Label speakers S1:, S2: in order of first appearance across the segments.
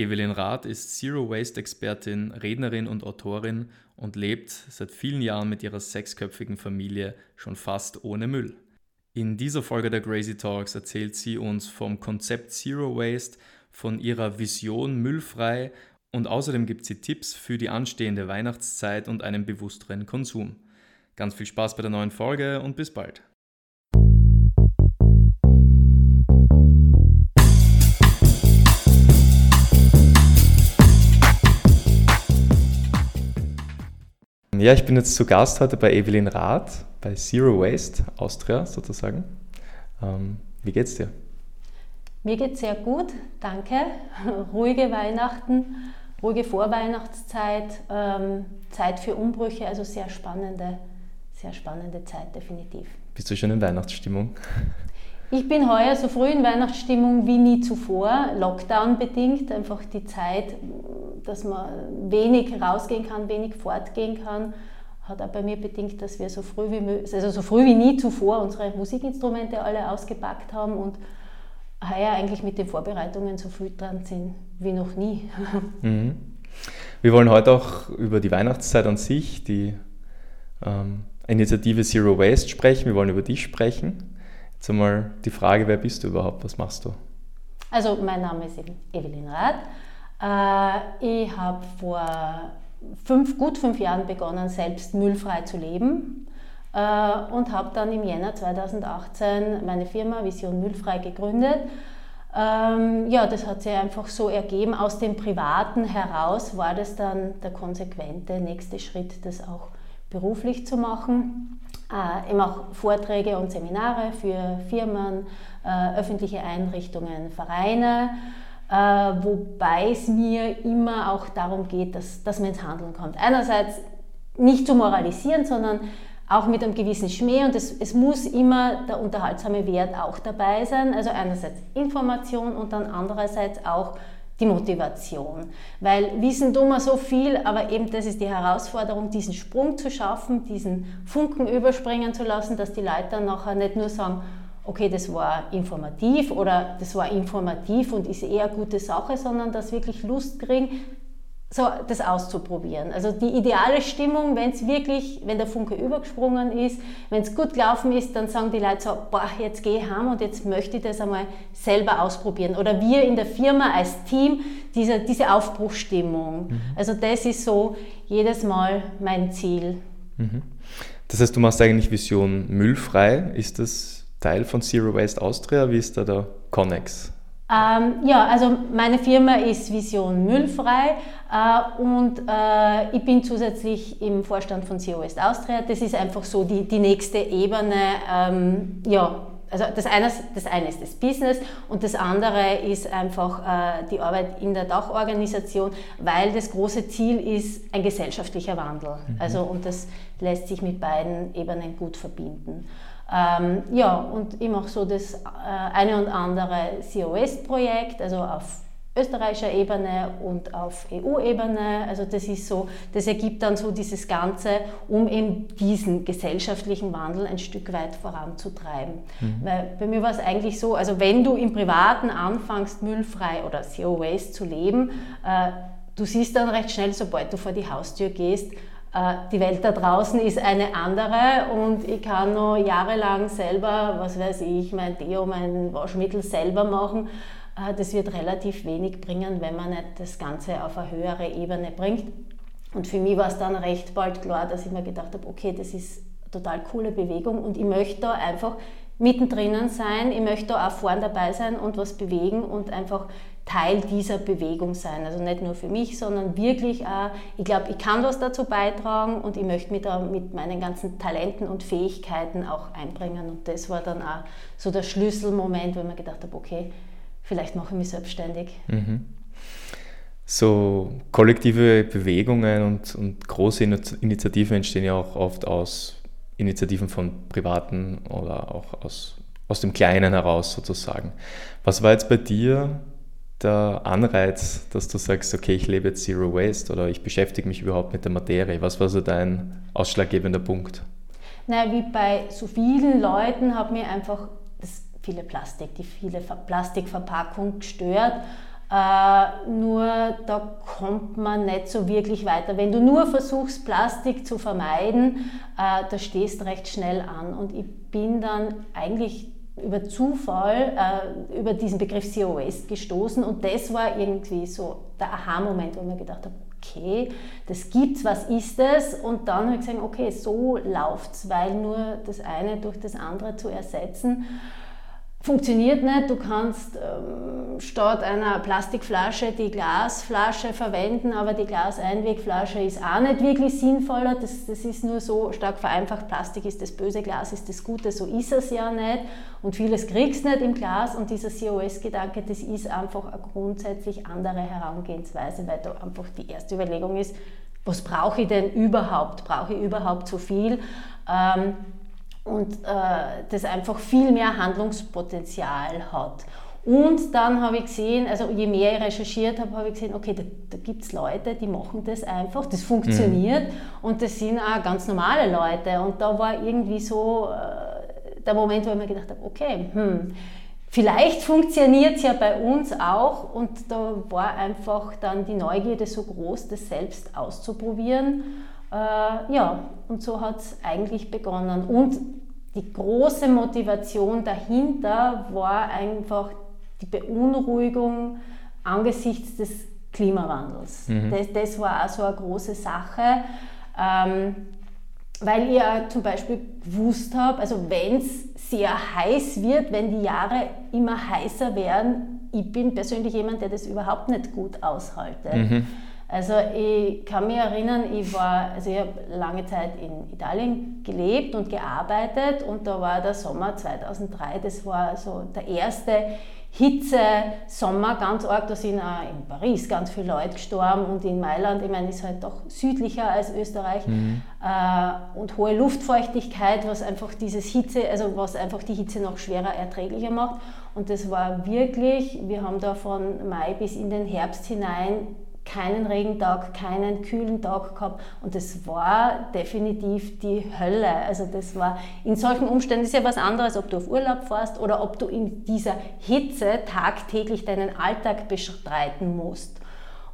S1: Evelyn Rath ist Zero Waste Expertin, Rednerin und Autorin und lebt seit vielen Jahren mit ihrer sechsköpfigen Familie schon fast ohne Müll. In dieser Folge der Crazy Talks erzählt sie uns vom Konzept Zero Waste, von ihrer Vision Müllfrei und außerdem gibt sie Tipps für die anstehende Weihnachtszeit und einen bewussteren Konsum. Ganz viel Spaß bei der neuen Folge und bis bald. Ja, ich bin jetzt zu Gast heute bei Evelyn Rath, bei Zero Waste Austria sozusagen. Ähm, wie geht's dir?
S2: Mir geht's sehr gut, danke. Ruhige Weihnachten, ruhige Vorweihnachtszeit, ähm, Zeit für Umbrüche, also sehr spannende, sehr spannende Zeit definitiv.
S1: Bist du schon in Weihnachtsstimmung?
S2: Ich bin heuer so früh in Weihnachtsstimmung wie nie zuvor, Lockdown bedingt, einfach die Zeit, dass man wenig rausgehen kann, wenig fortgehen kann, hat auch bei mir bedingt, dass wir so früh wie, also so früh wie nie zuvor unsere Musikinstrumente alle ausgepackt haben und heuer eigentlich mit den Vorbereitungen so früh dran sind wie noch nie.
S1: Mhm. Wir wollen heute auch über die Weihnachtszeit an sich, die ähm, Initiative Zero Waste sprechen. Wir wollen über dich sprechen. Jetzt einmal die Frage, wer bist du überhaupt? Was machst du?
S2: Also mein Name ist Evelyn Rath. Äh, ich habe vor fünf, gut fünf Jahren begonnen, selbst müllfrei zu leben äh, und habe dann im Jänner 2018 meine Firma Vision Müllfrei gegründet. Ähm, ja, das hat sich einfach so ergeben. Aus dem Privaten heraus war das dann der konsequente nächste Schritt, das auch beruflich zu machen. Äh, ich mache Vorträge und Seminare für Firmen, äh, öffentliche Einrichtungen, Vereine, äh, wobei es mir immer auch darum geht, dass, dass man ins Handeln kommt. Einerseits nicht zu moralisieren, sondern auch mit einem gewissen Schmäh und es, es muss immer der unterhaltsame Wert auch dabei sein. Also einerseits Information und dann andererseits auch die Motivation. Weil Wissen tun wir so viel, aber eben das ist die Herausforderung, diesen Sprung zu schaffen, diesen Funken überspringen zu lassen, dass die Leute dann nachher nicht nur sagen, okay, das war informativ oder das war informativ und ist eher eine gute Sache, sondern dass wirklich Lust kriegen, so das auszuprobieren. Also die ideale Stimmung, wenn es wirklich, wenn der Funke übergesprungen ist, wenn es gut gelaufen ist, dann sagen die Leute so, boah, jetzt gehe ich heim und jetzt möchte ich das einmal selber ausprobieren. Oder wir in der Firma als Team, diese, diese Aufbruchstimmung. Mhm. Also das ist so jedes Mal mein Ziel.
S1: Mhm. Das heißt, du machst eigentlich Vision müllfrei. Ist das Teil von Zero Waste Austria? Wie ist da der Connex?
S2: Ähm, ja, also meine Firma ist Vision Müllfrei äh, und äh, ich bin zusätzlich im Vorstand von CO West Austria. Das ist einfach so die, die nächste Ebene. Ähm, ja, also das eine, das eine ist das Business und das andere ist einfach äh, die Arbeit in der Dachorganisation, weil das große Ziel ist ein gesellschaftlicher Wandel. Mhm. Also und das lässt sich mit beiden Ebenen gut verbinden. Ähm, ja, und ich mache so das äh, eine und andere COS-Projekt, also auf österreichischer Ebene und auf EU-Ebene. Also das ist so, das ergibt dann so dieses Ganze, um eben diesen gesellschaftlichen Wandel ein Stück weit voranzutreiben. Mhm. Weil bei mir war es eigentlich so, also wenn du im Privaten anfängst, müllfrei oder Zero Waste zu leben, äh, du siehst dann recht schnell, sobald du vor die Haustür gehst, die Welt da draußen ist eine andere und ich kann noch jahrelang selber, was weiß ich, mein Deo, mein Waschmittel selber machen. Äh, das wird relativ wenig bringen, wenn man nicht das Ganze auf eine höhere Ebene bringt. Und für mich war es dann recht bald klar, dass ich mir gedacht habe, okay, das ist eine total coole Bewegung und ich möchte da einfach mittendrin sein, ich möchte da auch vorne dabei sein und was bewegen und einfach Teil dieser Bewegung sein. Also nicht nur für mich, sondern wirklich auch, ich glaube, ich kann was dazu beitragen und ich möchte mich da mit meinen ganzen Talenten und Fähigkeiten auch einbringen. Und das war dann auch so der Schlüsselmoment, wo ich mir gedacht habe, okay, vielleicht mache ich mich selbstständig. Mhm.
S1: So kollektive Bewegungen und, und große Initiativen entstehen ja auch oft aus Initiativen von Privaten oder auch aus, aus dem Kleinen heraus sozusagen. Was war jetzt bei dir der Anreiz, dass du sagst, okay, ich lebe jetzt Zero Waste oder ich beschäftige mich überhaupt mit der Materie? Was war so dein ausschlaggebender Punkt?
S2: Na, wie bei so vielen Leuten hat mir einfach das viele Plastik, die viele Plastikverpackung gestört. Äh, nur da kommt man nicht so wirklich weiter. Wenn du nur versuchst, Plastik zu vermeiden, äh, da stehst du recht schnell an. Und ich bin dann eigentlich über Zufall äh, über diesen Begriff Zero gestoßen und das war irgendwie so der Aha-Moment, wo ich mir gedacht habe, okay, das gibt's, was ist das? Und dann habe ich gesagt, okay, so läuft's, weil nur das eine durch das andere zu ersetzen funktioniert nicht. Du kannst ähm, statt einer Plastikflasche die Glasflasche verwenden, aber die Glaseinwegflasche ist auch nicht wirklich sinnvoller. Das, das ist nur so stark vereinfacht. Plastik ist das Böse, Glas ist das Gute. So ist es ja nicht. Und vieles kriegst du nicht im Glas. Und dieser COS-Gedanke, das ist einfach eine grundsätzlich andere Herangehensweise, weil da einfach die erste Überlegung ist, was brauche ich denn überhaupt? Brauche ich überhaupt so viel? Ähm, und äh, das einfach viel mehr Handlungspotenzial hat. Und dann habe ich gesehen, also je mehr ich recherchiert habe, habe ich gesehen, okay, da, da gibt es Leute, die machen das einfach, das funktioniert mhm. und das sind auch ganz normale Leute. Und da war irgendwie so äh, der Moment, wo ich mir gedacht habe, okay, hm, vielleicht funktioniert es ja bei uns auch. Und da war einfach dann die Neugierde so groß, das selbst auszuprobieren. Äh, ja, und so hat es eigentlich begonnen. Und die große Motivation dahinter war einfach die Beunruhigung angesichts des Klimawandels. Mhm. Das, das, war auch so eine große Sache, ähm, weil ihr zum Beispiel gewusst habt, also wenn es sehr heiß wird, wenn die Jahre immer heißer werden, ich bin persönlich jemand, der das überhaupt nicht gut aushalte. Mhm. Also ich kann mich erinnern, ich war, also ich habe lange Zeit in Italien gelebt und gearbeitet und da war der Sommer 2003, das war so der erste Hitze-Sommer, ganz arg, da sind auch in Paris ganz viele Leute gestorben und in Mailand, ich meine, ist halt doch südlicher als Österreich mhm. äh, und hohe Luftfeuchtigkeit, was einfach dieses Hitze, also was einfach die Hitze noch schwerer erträglicher macht und das war wirklich, wir haben da von Mai bis in den Herbst hinein keinen Regentag, keinen kühlen Tag gehabt und das war definitiv die Hölle. Also das war in solchen Umständen ist ja was anderes, ob du auf Urlaub fährst oder ob du in dieser Hitze tagtäglich deinen Alltag bestreiten musst.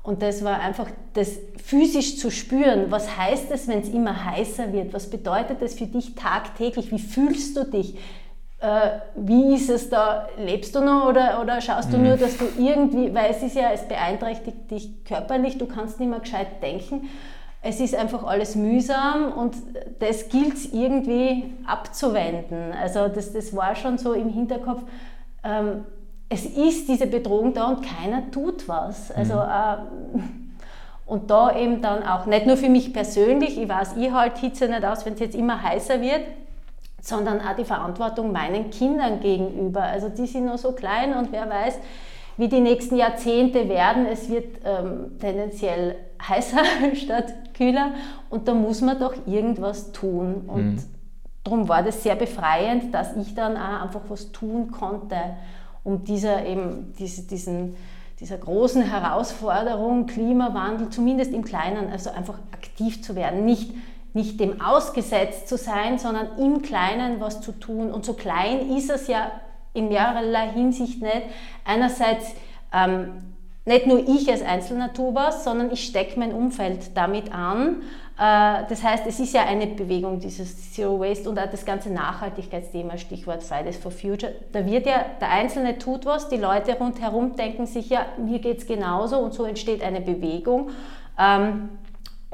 S2: Und das war einfach das physisch zu spüren. Was heißt es, wenn es immer heißer wird? Was bedeutet das für dich tagtäglich? Wie fühlst du dich? Äh, wie ist es da? Lebst du noch oder, oder schaust du mhm. nur, dass du irgendwie, weil es ist ja, es beeinträchtigt dich körperlich, du kannst nicht mehr gescheit denken. Es ist einfach alles mühsam und das gilt es irgendwie abzuwenden. Also das, das war schon so im Hinterkopf. Ähm, es ist diese Bedrohung da und keiner tut was. Also mhm. äh, und da eben dann auch, nicht nur für mich persönlich, ich weiß, ich halte Hitze nicht aus, wenn es jetzt immer heißer wird, sondern auch die Verantwortung meinen Kindern gegenüber. Also die sind noch so klein und wer weiß, wie die nächsten Jahrzehnte werden. Es wird ähm, tendenziell heißer statt kühler und da muss man doch irgendwas tun. Und mhm. darum war das sehr befreiend, dass ich dann auch einfach was tun konnte, um dieser, eben, diese, diesen, dieser großen Herausforderung Klimawandel, zumindest im Kleinen, also einfach aktiv zu werden. Nicht nicht dem ausgesetzt zu sein, sondern im Kleinen was zu tun. Und so klein ist es ja in mehrerlei Hinsicht nicht. Einerseits ähm, nicht nur ich als Einzelner tue was, sondern ich stecke mein Umfeld damit an. Äh, das heißt, es ist ja eine Bewegung, dieses Zero Waste und auch das ganze Nachhaltigkeitsthema, Stichwort Fridays for Future. Da wird ja, der Einzelne tut was, die Leute rundherum denken sich ja, mir geht es genauso und so entsteht eine Bewegung.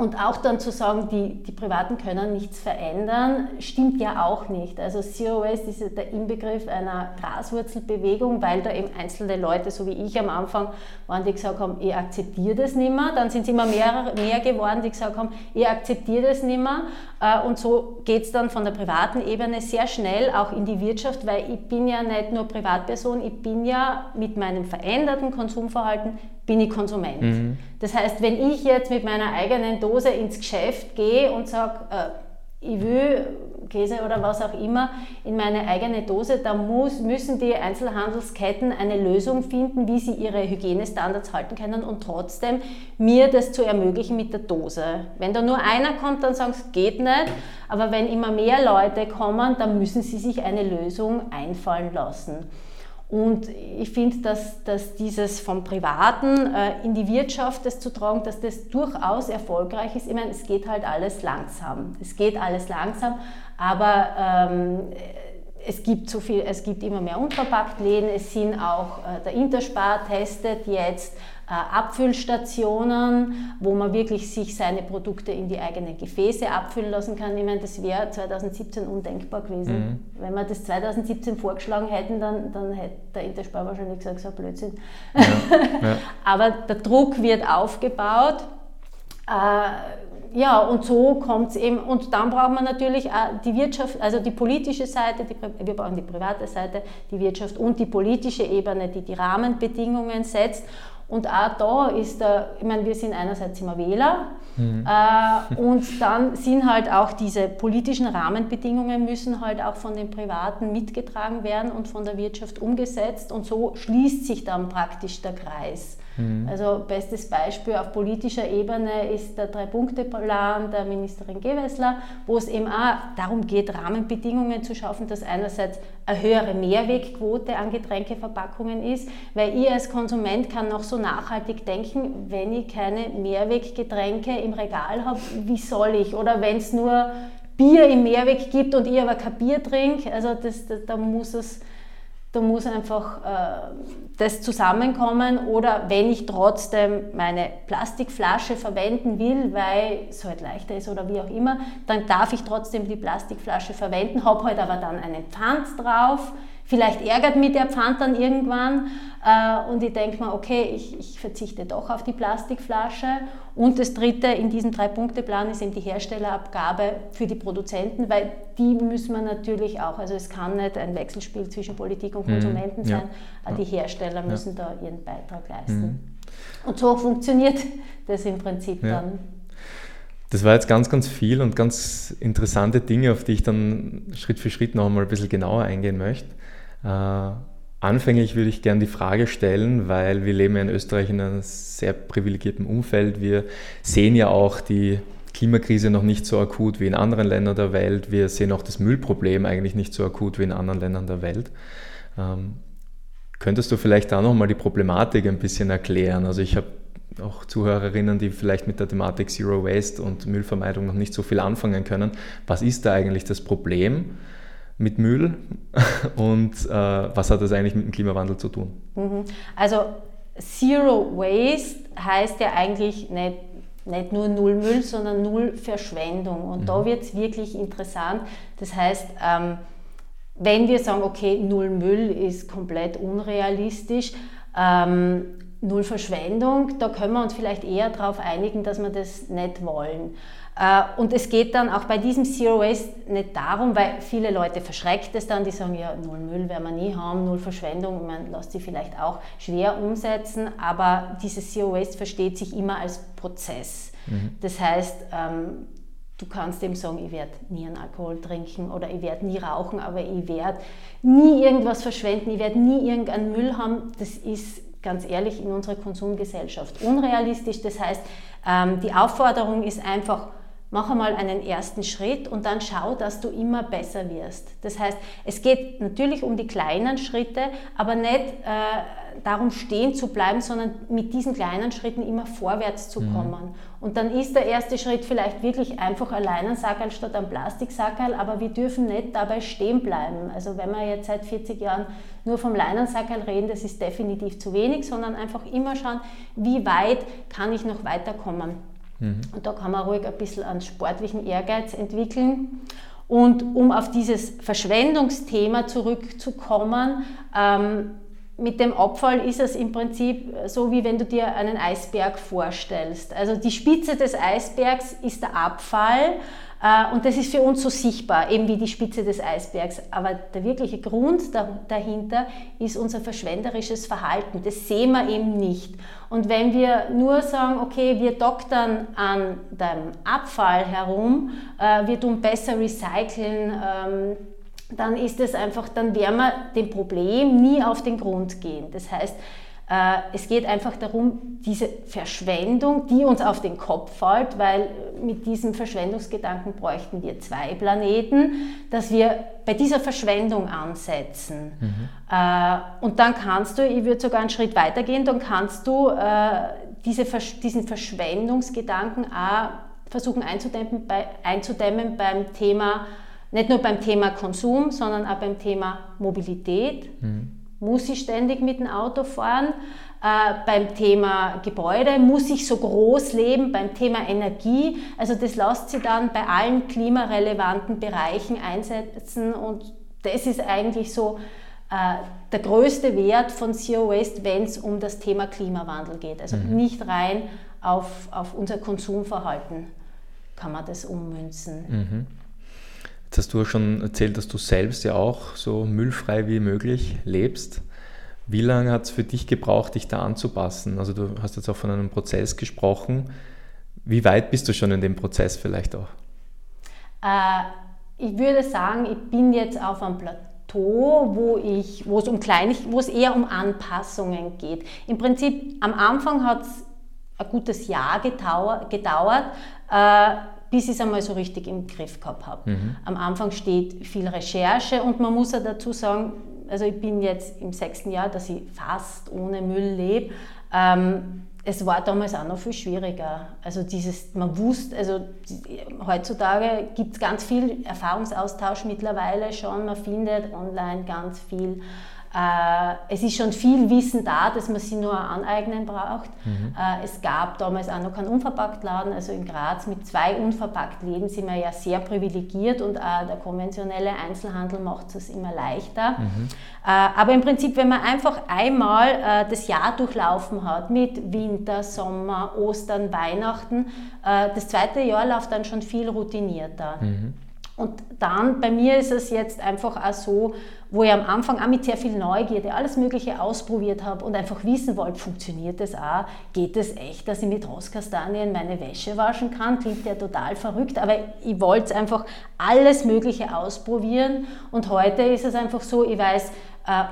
S2: Und auch dann zu sagen, die, die Privaten können nichts verändern, stimmt ja auch nicht. Also Zero Waste ist der Inbegriff einer Graswurzelbewegung, weil da eben einzelne Leute, so wie ich am Anfang, waren, die gesagt haben, ich akzeptiere das nicht mehr. Dann sind es immer mehr, mehr geworden, die gesagt haben, ich akzeptiere das nicht mehr. Äh, und so geht es dann von der privaten Ebene sehr schnell auch in die Wirtschaft, weil ich bin ja nicht nur Privatperson, ich bin ja mit meinem veränderten Konsumverhalten bin ich Konsument. Mhm. Das heißt, wenn ich jetzt mit meiner eigenen Dose ins Geschäft gehe und sage, äh, ich will Käse oder was auch immer in meine eigene Dose, da muss, müssen die Einzelhandelsketten eine Lösung finden, wie sie ihre Hygienestandards halten können und trotzdem mir das zu ermöglichen mit der Dose. Wenn da nur einer kommt, dann sagen sie, es geht nicht, aber wenn immer mehr Leute kommen, dann müssen sie sich eine Lösung einfallen lassen. Und ich finde, dass, dass dieses vom Privaten äh, in die Wirtschaft das zu tragen, dass das durchaus erfolgreich ist. Ich meine, es geht halt alles langsam. Es geht alles langsam, aber ähm, es gibt so viel, es gibt immer mehr Unverpacktläden, es sind auch äh, der Interspar testet jetzt äh, Abfüllstationen, wo man wirklich sich seine Produkte in die eigenen Gefäße abfüllen lassen kann. Ich meine, das wäre 2017 undenkbar gewesen. Mhm. Wenn wir das 2017 vorgeschlagen hätten, dann, dann hätte der Interspar wahrscheinlich gesagt, so ein Blödsinn. Ja, ja. Aber der Druck wird aufgebaut. Äh, ja, und so kommt es eben. Und dann braucht man natürlich auch die Wirtschaft, also die politische Seite, die, wir brauchen die private Seite, die Wirtschaft und die politische Ebene, die die Rahmenbedingungen setzt. Und auch da ist der, ich meine, wir sind einerseits immer Wähler mhm. äh, und dann sind halt auch diese politischen Rahmenbedingungen müssen halt auch von den Privaten mitgetragen werden und von der Wirtschaft umgesetzt und so schließt sich dann praktisch der Kreis. Mhm. Also bestes Beispiel auf politischer Ebene ist der Drei-Punkte-Plan der Ministerin Gewessler, wo es eben auch darum geht, Rahmenbedingungen zu schaffen, dass einerseits eine höhere Mehrwegquote an Getränkeverpackungen ist, weil ich als Konsument kann noch so nachhaltig denken, wenn ich keine Mehrweggetränke im Regal habe, wie soll ich? Oder wenn es nur Bier im Mehrweg gibt und ich aber kein Bier trinke, also das, das, da muss es da muss einfach äh, das zusammenkommen oder wenn ich trotzdem meine Plastikflasche verwenden will, weil es halt leichter ist oder wie auch immer, dann darf ich trotzdem die Plastikflasche verwenden, habe halt aber dann einen Pfand drauf Vielleicht ärgert mich der Pfand dann irgendwann äh, und ich denke mir, okay, ich, ich, verzichte doch auf die Plastikflasche. Und das Dritte in diesem Drei-Punkte-Plan ist eben die Herstellerabgabe für die Produzenten, weil die müssen wir natürlich auch, also es kann nicht ein Wechselspiel zwischen Politik und mhm. Konsumenten mhm, sein, ja, die Hersteller müssen ja. da ihren Beitrag leisten. Mhm. Und so funktioniert das im Prinzip ja. dann.
S1: Das war jetzt ganz, ganz viel und ganz interessante Dinge, auf die ich dann Schritt für Schritt noch einmal ein bisschen genauer eingehen möchte. Äh, anfänglich würde ich gerne die Frage stellen, weil wir leben ja in Österreich in einem sehr privilegierten Umfeld. Wir sehen ja auch die Klimakrise noch nicht so akut wie in anderen Ländern der Welt. Wir sehen auch das Müllproblem eigentlich nicht so akut wie in anderen Ländern der Welt. Ähm, könntest du vielleicht da nochmal die Problematik ein bisschen erklären? Also ich habe auch Zuhörerinnen, die vielleicht mit der Thematik Zero Waste und Müllvermeidung noch nicht so viel anfangen können. Was ist da eigentlich das Problem? Mit Müll und äh, was hat das eigentlich mit dem Klimawandel zu tun?
S2: Mhm. Also Zero Waste heißt ja eigentlich nicht, nicht nur Null Müll, sondern Null Verschwendung. Und mhm. da wird es wirklich interessant. Das heißt, ähm, wenn wir sagen, okay, Null Müll ist komplett unrealistisch, ähm, Null Verschwendung, da können wir uns vielleicht eher darauf einigen, dass wir das nicht wollen. Äh, und es geht dann auch bei diesem Zero Waste nicht darum, weil viele Leute verschreckt es dann, die sagen, ja, null Müll werden wir nie haben, null Verschwendung, man lässt sie vielleicht auch schwer umsetzen, aber dieses Zero Waste versteht sich immer als Prozess. Mhm. Das heißt, ähm, du kannst eben sagen, ich werde nie einen Alkohol trinken oder ich werde nie rauchen, aber ich werde nie irgendwas verschwenden, ich werde nie irgendeinen Müll haben. Das ist ganz ehrlich in unserer Konsumgesellschaft unrealistisch. Das heißt, ähm, die Aufforderung ist einfach, mach einmal einen ersten Schritt und dann schau, dass du immer besser wirst. Das heißt, es geht natürlich um die kleinen Schritte, aber nicht äh, darum stehen zu bleiben, sondern mit diesen kleinen Schritten immer vorwärts zu mhm. kommen. Und dann ist der erste Schritt vielleicht wirklich einfach allein ein Sackerl statt ein Plastiksackerl, aber wir dürfen nicht dabei stehen bleiben. Also wenn wir jetzt seit 40 Jahren nur vom Leinensackerl reden, das ist definitiv zu wenig, sondern einfach immer schauen, wie weit kann ich noch weiterkommen. Mhm. Und da kann man ruhig ein bisschen an sportlichen Ehrgeiz entwickeln. Und um auf dieses Verschwendungsthema zurückzukommen, ähm, mit dem Abfall ist es im Prinzip so, wie wenn du dir einen Eisberg vorstellst. Also die Spitze des Eisbergs ist der Abfall und das ist für uns so sichtbar, eben wie die Spitze des Eisbergs. Aber der wirkliche Grund dahinter ist unser verschwenderisches Verhalten. Das sehen wir eben nicht. Und wenn wir nur sagen, okay, wir doktern an dem Abfall herum, äh, wir tun besser recyceln, ähm, dann ist es einfach, dann werden wir dem Problem nie auf den Grund gehen. Das heißt, Äh, es geht einfach darum, diese Verschwendung, die uns auf den Kopf fällt, weil mit diesem Verschwendungsgedanken bräuchten wir zwei Planeten, dass wir bei dieser Verschwendung ansetzen. Mhm. Äh, und dann kannst du, ich würde sogar einen Schritt weiter gehen, dann kannst du äh, diese, diesen Verschwendungsgedanken auch versuchen einzudämmen, bei, einzudämmen beim Thema, nicht nur beim Thema Konsum, sondern auch beim Thema Mobilität. Mhm muss ich ständig mit dem Auto fahren? Äh, beim Thema Gebäude muss ich so groß leben, beim Thema Energie. Also das lässt sich dann bei allen klimarelevanten Bereichen einsetzen und das ist eigentlich so äh, der größte Wert von Zero Waste, wenn es um das Thema Klimawandel geht. Also mhm. nicht rein auf, auf unser Konsumverhalten kann man das ummünzen.
S1: Mhm. Jetzt hast du schon erzählt, dass du selbst ja auch so müllfrei wie möglich lebst. Wie lange hat es für dich gebraucht, dich da anzupassen? Also du hast jetzt auch von einem Prozess gesprochen. Wie weit bist du schon in dem Prozess vielleicht auch?
S2: Äh, ich würde sagen, ich bin jetzt auf einem Plateau, wo, es um eher um Anpassungen geht. Im Prinzip am Anfang hat es ein gutes Jahr gedauert, gedauert äh, bis ich es einmal so richtig im Griff gehabt habe. Mhm. Am Anfang steht viel Recherche und man muss ja dazu sagen, also ich bin jetzt im sechsten Jahr, dass ich fast ohne Müll lebe. Ähm, es war damals auch noch viel schwieriger. Also dieses, man wusste, also heutzutage gibt es ganz viel Erfahrungsaustausch mittlerweile schon, man findet online ganz viel es ist schon viel Wissen da, dass man sich nur aneignen braucht. Mhm. Äh, es gab damals auch noch keinen Unverpacktladen, also in Graz mit zwei Unverpacktläden sind wir ja sehr privilegiert und auch der konventionelle Einzelhandel macht es immer leichter. Mhm. Äh, aber im Prinzip, wenn man einfach einmal das Jahr durchlaufen hat mit Winter, Sommer, Ostern, Weihnachten, das zweite Jahr läuft dann schon viel routinierter. Mhm. Und dann, bei mir ist es jetzt einfach auch so, wo ich am Anfang auch mit sehr viel Neugierde alles Mögliche ausprobiert habe und einfach wissen wollte, funktioniert das auch? Geht es das echt, dass ich mit Rostkastanien meine Wäsche waschen kann? Klingt ja total verrückt, aber ich wollte einfach alles Mögliche ausprobieren und heute ist es einfach so, ich weiß,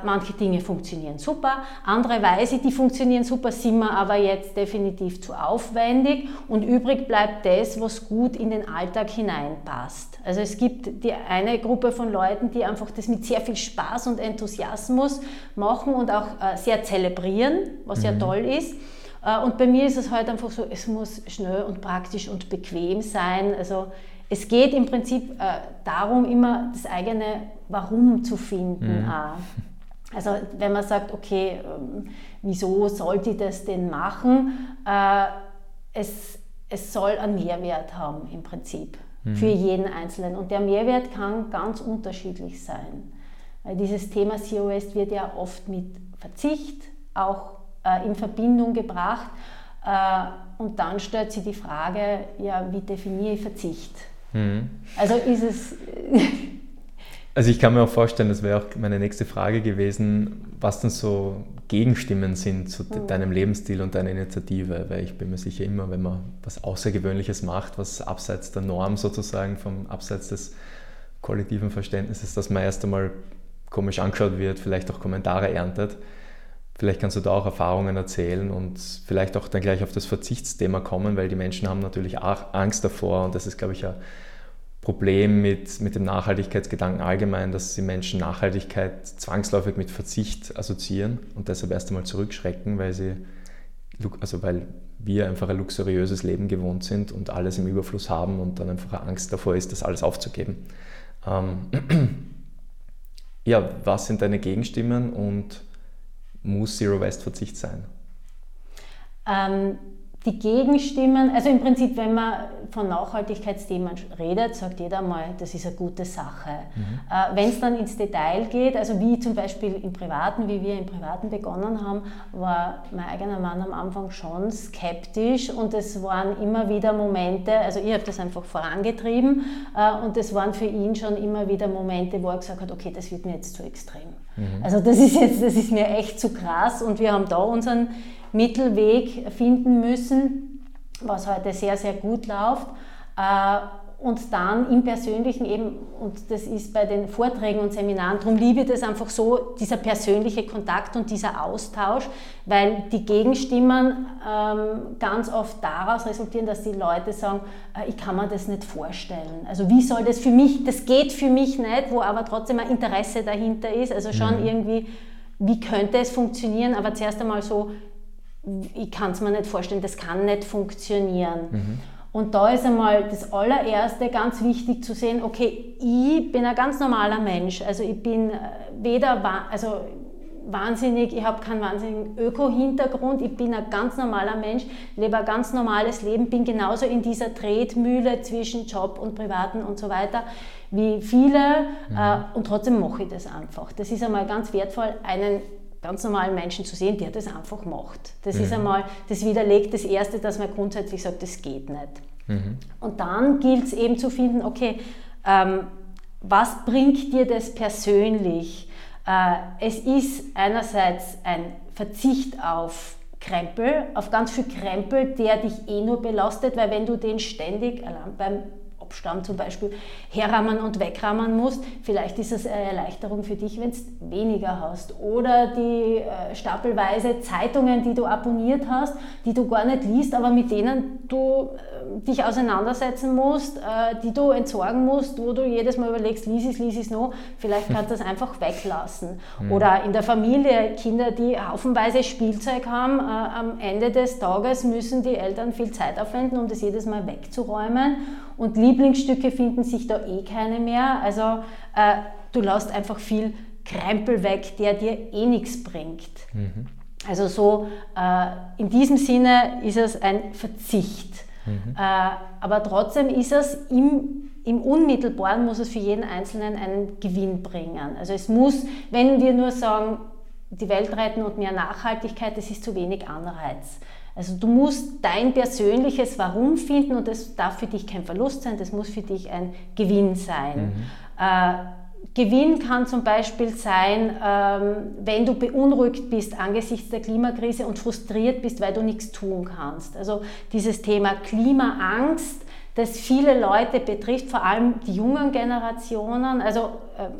S2: manche Dinge funktionieren super, andere weiß ich, die funktionieren super, sind mir aber jetzt definitiv zu aufwendig und übrig bleibt das, was gut in den Alltag hineinpasst. Also es gibt die eine Gruppe von Leuten, die einfach das mit sehr viel Spaß und Enthusiasmus machen und auch äh, sehr zelebrieren, was mhm. ja toll ist. Äh, und bei mir ist es halt einfach so, es muss schnell und praktisch und bequem sein. Also es geht im Prinzip äh, darum, immer das eigene Warum zu finden. Mhm. Also wenn man sagt, okay, ähm, wieso sollte ich das denn machen? Äh, es, es soll einen Mehrwert haben im Prinzip mhm. für jeden Einzelnen. Und der Mehrwert kann ganz unterschiedlich sein. Weil dieses Thema Zero Waste wird ja oft mit Verzicht auch äh, in Verbindung gebracht. und dann stellt sich die Frage, ja, wie definiere ich Verzicht? Mhm. Also ist es.
S1: also ich kann mir auch vorstellen, das wäre auch meine nächste Frage gewesen, was denn so Gegenstimmen sind zu mhm. deinem Lebensstil und deiner Initiative, weil ich bin mir sicher immer, wenn man was Außergewöhnliches macht, was abseits der Norm sozusagen, vom abseits des kollektiven Verständnisses, dass man erst einmal komisch angeschaut wird, vielleicht auch Kommentare erntet. Vielleicht kannst du da auch Erfahrungen erzählen und vielleicht auch dann gleich auf das Verzichtsthema kommen, weil die Menschen haben natürlich auch Angst davor und das ist, glaube ich, ein Problem mit, mit dem Nachhaltigkeitsgedanken allgemein, dass die Menschen Nachhaltigkeit zwangsläufig mit Verzicht assoziieren und deshalb erst einmal zurückschrecken, weil sie, also weil wir einfach ein luxuriöses Leben gewohnt sind und alles im Überfluss haben und dann einfach Angst davor ist, das alles aufzugeben. Ähm, ja, was sind deine Gegenstimmen und muss Zero Waste Verzicht sein?
S2: Ähm, die Gegenstimmen, also im Prinzip, wenn man von Nachhaltigkeitsthemen redet, sagt jeder mal, das ist eine gute Sache. Mhm. Äh, wenn es dann ins Detail geht, also wie zum Beispiel im Privaten, wie wir im Privaten begonnen haben, war mein eigener Mann am Anfang schon skeptisch und es waren immer wieder Momente, also ich habe das einfach vorangetrieben äh, und es waren für ihn schon immer wieder Momente, wo er gesagt hat, okay, das wird mir jetzt zu extrem. Mhm. Also das ist jetzt, das ist mir echt zu krass und wir haben da unseren Mittelweg finden müssen, was heute sehr, sehr gut läuft. Und dann im Persönlichen eben, und das ist bei den Vorträgen und Seminaren, darum liebe ich das einfach so, dieser persönliche Kontakt und dieser Austausch, weil die Gegenstimmen ähm, ganz oft daraus resultieren, dass die Leute sagen, äh, ich kann mir das nicht vorstellen. Also wie soll das für mich, das geht für mich nicht, wo aber trotzdem ein Interesse dahinter ist, also schon mhm. irgendwie, wie könnte es funktionieren, aber zuerst einmal so, ich kann es mir nicht vorstellen, das kann nicht funktionieren. Mhm. Und da ist einmal das allererste ganz wichtig zu sehen, okay, ich bin ein ganz normaler Mensch. Also ich bin äh, weder, also wahnsinnig, ich habe keinen wahnsinnigen Öko-Hintergrund, ich bin ein ganz normaler Mensch, lebe ein ganz normales Leben, bin genauso in dieser Tretmühle zwischen Job und Privaten und so weiter wie viele mhm. äh, und trotzdem mache ich das einfach. Das ist einmal ganz wertvoll, einen ganz normalen Menschen zu sehen, der das einfach macht. Das mhm. ist einmal, das widerlegt das Erste, dass man grundsätzlich sagt, das geht nicht. Mhm. Und dann gilt es eben zu finden, okay, ähm, was bringt dir das persönlich? Äh, es ist einerseits ein Verzicht auf Krempel, auf ganz viel Krempel, der dich eh nur belastet, weil wenn du den ständig beim Abstand zum Beispiel herrahmen und wegrahmen musst. Vielleicht ist es eine Erleichterung für dich, wenn du weniger hast. Oder die äh, stapelweise Zeitungen, die du abonniert hast, die du gar nicht liest, aber mit denen du äh, dich auseinandersetzen musst, äh, die du entsorgen musst, wo du jedes Mal überlegst, lies es, lies es noch. Vielleicht kannst du das einfach weglassen. Mhm. Oder in der Familie Kinder, die haufenweise Spielzeug haben, äh, am Ende des Tages müssen die Eltern viel Zeit aufwenden, um das jedes Mal wegzuräumen. Und Lieblingsstücke finden sich da eh keine mehr. Also äh, du lässt einfach viel Krempel weg, der dir eh nichts bringt. Mhm. Also so äh, in diesem Sinne ist es ein Verzicht. Mhm. Äh, aber trotzdem ist es im, im Unmittelbaren, muss es für jeden Einzelnen einen Gewinn bringen. Also es muss, wenn wir nur sagen, die Welt retten und mehr Nachhaltigkeit, das ist zu wenig Anreiz. Also du musst dein persönliches Warum finden und das darf für dich kein Verlust sein, das muss für dich ein Gewinn sein. Mhm. Äh, Gewinn kann zum Beispiel sein, ähm, wenn du beunruhigt bist angesichts der Klimakrise und frustriert bist, weil du nichts tun kannst. Also dieses Thema Klimaangst, das viele Leute betrifft, vor allem die jungen Generationen. Also äh,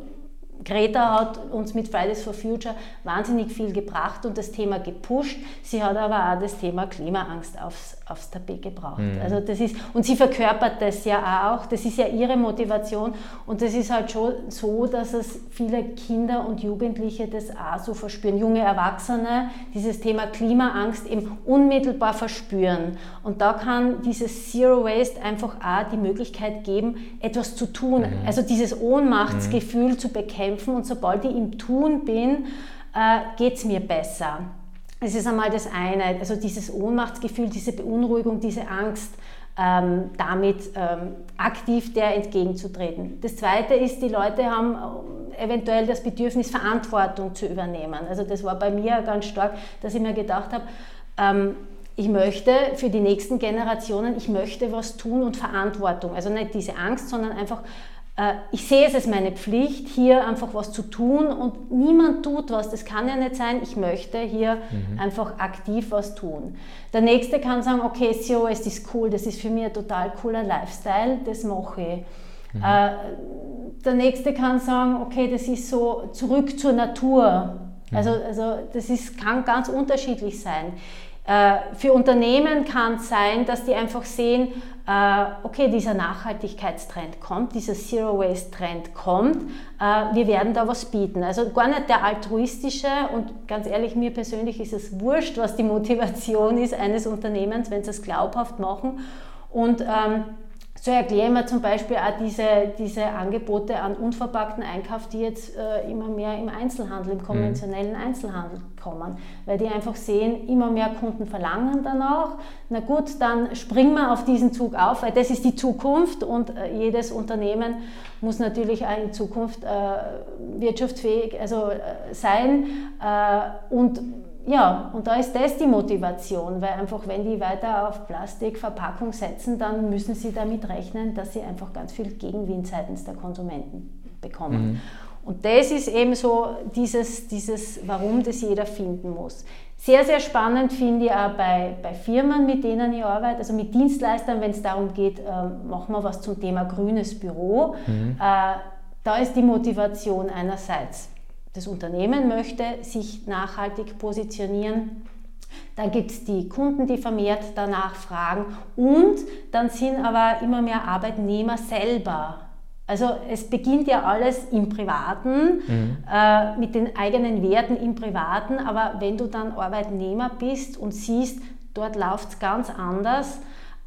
S2: Greta hat uns mit Fridays for Future wahnsinnig viel gebracht und das Thema gepusht. Sie hat aber auch das Thema Klimaangst aufs, aufs Tapet gebracht. Mhm. Also das ist, und sie verkörpert das ja auch, das ist ja ihre Motivation und das ist halt schon so, dass es viele Kinder und Jugendliche das auch so verspüren, junge Erwachsene dieses Thema Klimaangst eben unmittelbar verspüren. Und da kann dieses Zero Waste einfach auch die Möglichkeit geben, etwas zu tun, mhm. also dieses Ohnmachtsgefühl mhm. zu bekämpfen kämpfen und sobald ich im Tun bin, äh, geht es mir besser. Es ist einmal das eine, also dieses Ohnmachtsgefühl, diese Beunruhigung, diese Angst, ähm, damit ähm, aktiv der entgegenzutreten. Das zweite ist, die Leute haben äh, eventuell das Bedürfnis, Verantwortung zu übernehmen. Also das war bei mir ganz stark, dass ich mir gedacht habe, ähm, ich möchte für die nächsten Generationen, ich möchte was tun und Verantwortung. Also nicht diese Angst, sondern einfach ich sehe es als meine Pflicht, hier einfach was zu tun und niemand tut was. Das kann ja nicht sein. Ich möchte hier mhm. einfach aktiv was tun. Der nächste kann sagen, okay, COS ist cool, das ist für mich ein total cooler Lifestyle, das mache ich. Mhm. Äh, der nächste kann sagen, okay, das ist so zurück zur Natur. Mhm. Also, also das ist, kann ganz unterschiedlich sein. Äh, für Unternehmen kann es sein, dass die einfach sehen, äh, okay, dieser Nachhaltigkeitstrend kommt, dieser Zero Waste Trend kommt, äh, wir werden da was bieten. Also gar nicht der altruistische und ganz ehrlich, mir persönlich ist es wurscht, was die Motivation ist eines Unternehmens, wenn sie es glaubhaft machen. Und ähm, so erklären wir zum Beispiel auch diese, diese Angebote an unverpackten Einkauf, die jetzt äh, immer mehr im Einzelhandel, im konventionellen mhm. Einzelhandel kommen, weil die einfach sehen, immer mehr Kunden verlangen danach. Na gut, dann springen wir auf diesen Zug auf, weil das ist die Zukunft und äh, jedes Unternehmen muss natürlich auch in Zukunft äh, wirtschaftsfähig also, äh, sein äh, und ja, und da ist das die Motivation, weil einfach, wenn die weiter auf Plastikverpackung setzen, dann müssen sie damit rechnen, dass sie einfach ganz viel Gegenwind seitens der Konsumenten bekommen. Mhm. Und das ist eben so dieses, dieses, warum das jeder finden muss. Sehr, sehr spannend finde ich auch bei, bei Firmen, mit denen ich arbeite, also mit Dienstleistern, wenn es darum geht, äh, machen wir was zum Thema grünes Büro. Mhm. Äh, da ist die Motivation einerseits, das Unternehmen möchte sich nachhaltig positionieren. Dann gibt es die Kunden, die vermehrt danach fragen. Und dann sind aber immer mehr Arbeitnehmer selber also es beginnt ja alles im Privaten, mhm. äh, mit den eigenen Werten im Privaten, aber wenn du dann Arbeitnehmer bist und siehst, dort läuft es ganz anders,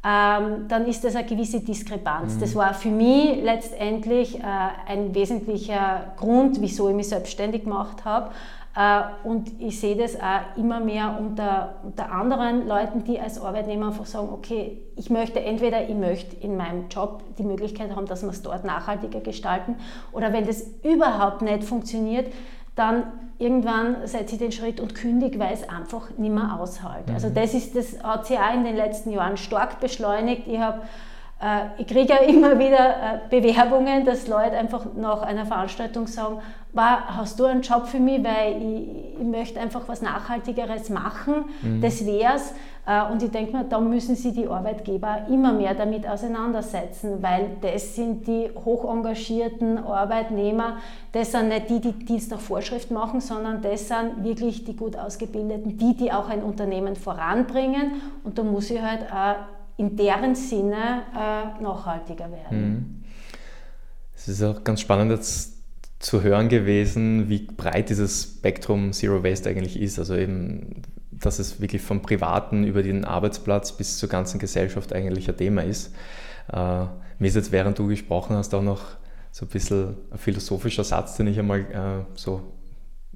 S2: ähm, dann ist das eine gewisse Diskrepanz. Mhm. Das war für mich letztendlich äh, ein wesentlicher Grund, wieso ich mich selbstständig gemacht habe. Äh, und ich sehe das auch immer mehr unter, unter anderen Leuten, die als Arbeitnehmer einfach sagen, okay, ich möchte entweder, ich möchte in meinem Job die Möglichkeit haben, dass wir es dort nachhaltiger gestalten oder wenn das überhaupt nicht funktioniert, dann irgendwann setze ich den Schritt und kündige, weil es einfach nicht mehr aushalte. Also mhm. Das, ist, das hat sich auch in den letzten Jahren stark beschleunigt. Ich habe äh, ich kriege ja immer wieder äh, Bewerbungen, dass Leute einfach nach einer Veranstaltung sagen, hast du einen Job für mich, weil ich, ich möchte einfach was Nachhaltigeres machen, mhm. das wär's. Äh, und ich denke mir, da müssen sich die Arbeitgeber immer mehr damit auseinandersetzen, weil das sind die hoch engagierten Arbeitnehmer, das sind nicht die, die Dienst nach Vorschrift machen, sondern das sind wirklich die gut ausgebildeten, die, die auch ein Unternehmen voranbringen. Und da muss ich halt auch in deren Sinne äh, nachhaltiger werden. Mhm.
S1: Es ist auch ganz spannend jetzt zu hören gewesen, wie breit dieses Spektrum Zero Waste eigentlich ist. Also eben, dass es wirklich vom Privaten über den Arbeitsplatz bis zur ganzen Gesellschaft eigentlich ein Thema ist. Äh, mir ist jetzt, während du gesprochen hast, auch noch so ein bisschen ein philosophischer Satz, den ich einmal äh, so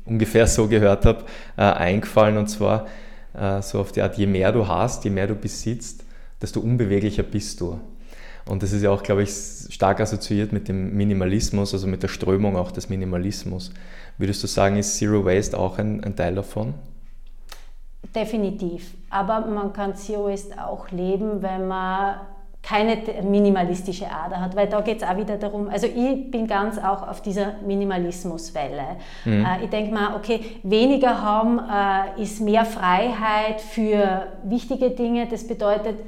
S1: ungefähr so gehört habe, äh, eingefallen. Und zwar äh, so auf die Art, je mehr du hast, je mehr du besitzt, desto unbeweglicher bist du. Und das ist ja auch, glaube ich, stark assoziiert mit dem Minimalismus, also mit der Strömung auch des Minimalismus. Würdest du sagen, ist Zero Waste auch ein, ein Teil davon?
S2: Definitiv. Aber man kann Waste auch leben, wenn man keine minimalistische Ader hat, weil da geht es auch wieder darum, also ich bin ganz auch auf dieser Minimalismuswelle. Mhm. Äh, ich denke mal, okay, weniger haben äh, ist mehr Freiheit für wichtige Dinge. Das bedeutet,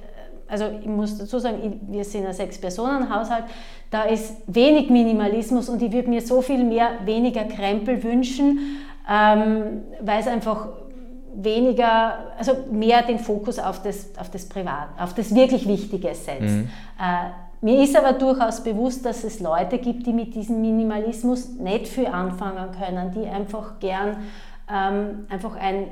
S2: also ich muss dazu sagen, wir sind ein Sechs-Personen-Haushalt, da ist wenig Minimalismus und ich würde mir so viel mehr weniger Krempel wünschen, ähm, weil es einfach weniger, also mehr den Fokus auf das, auf das Privat, auf das wirklich Wichtige setzt. Mhm. Äh, mir ist aber durchaus bewusst, dass es Leute gibt, die mit diesem Minimalismus nicht viel anfangen können, die einfach gern ähm, einfach ein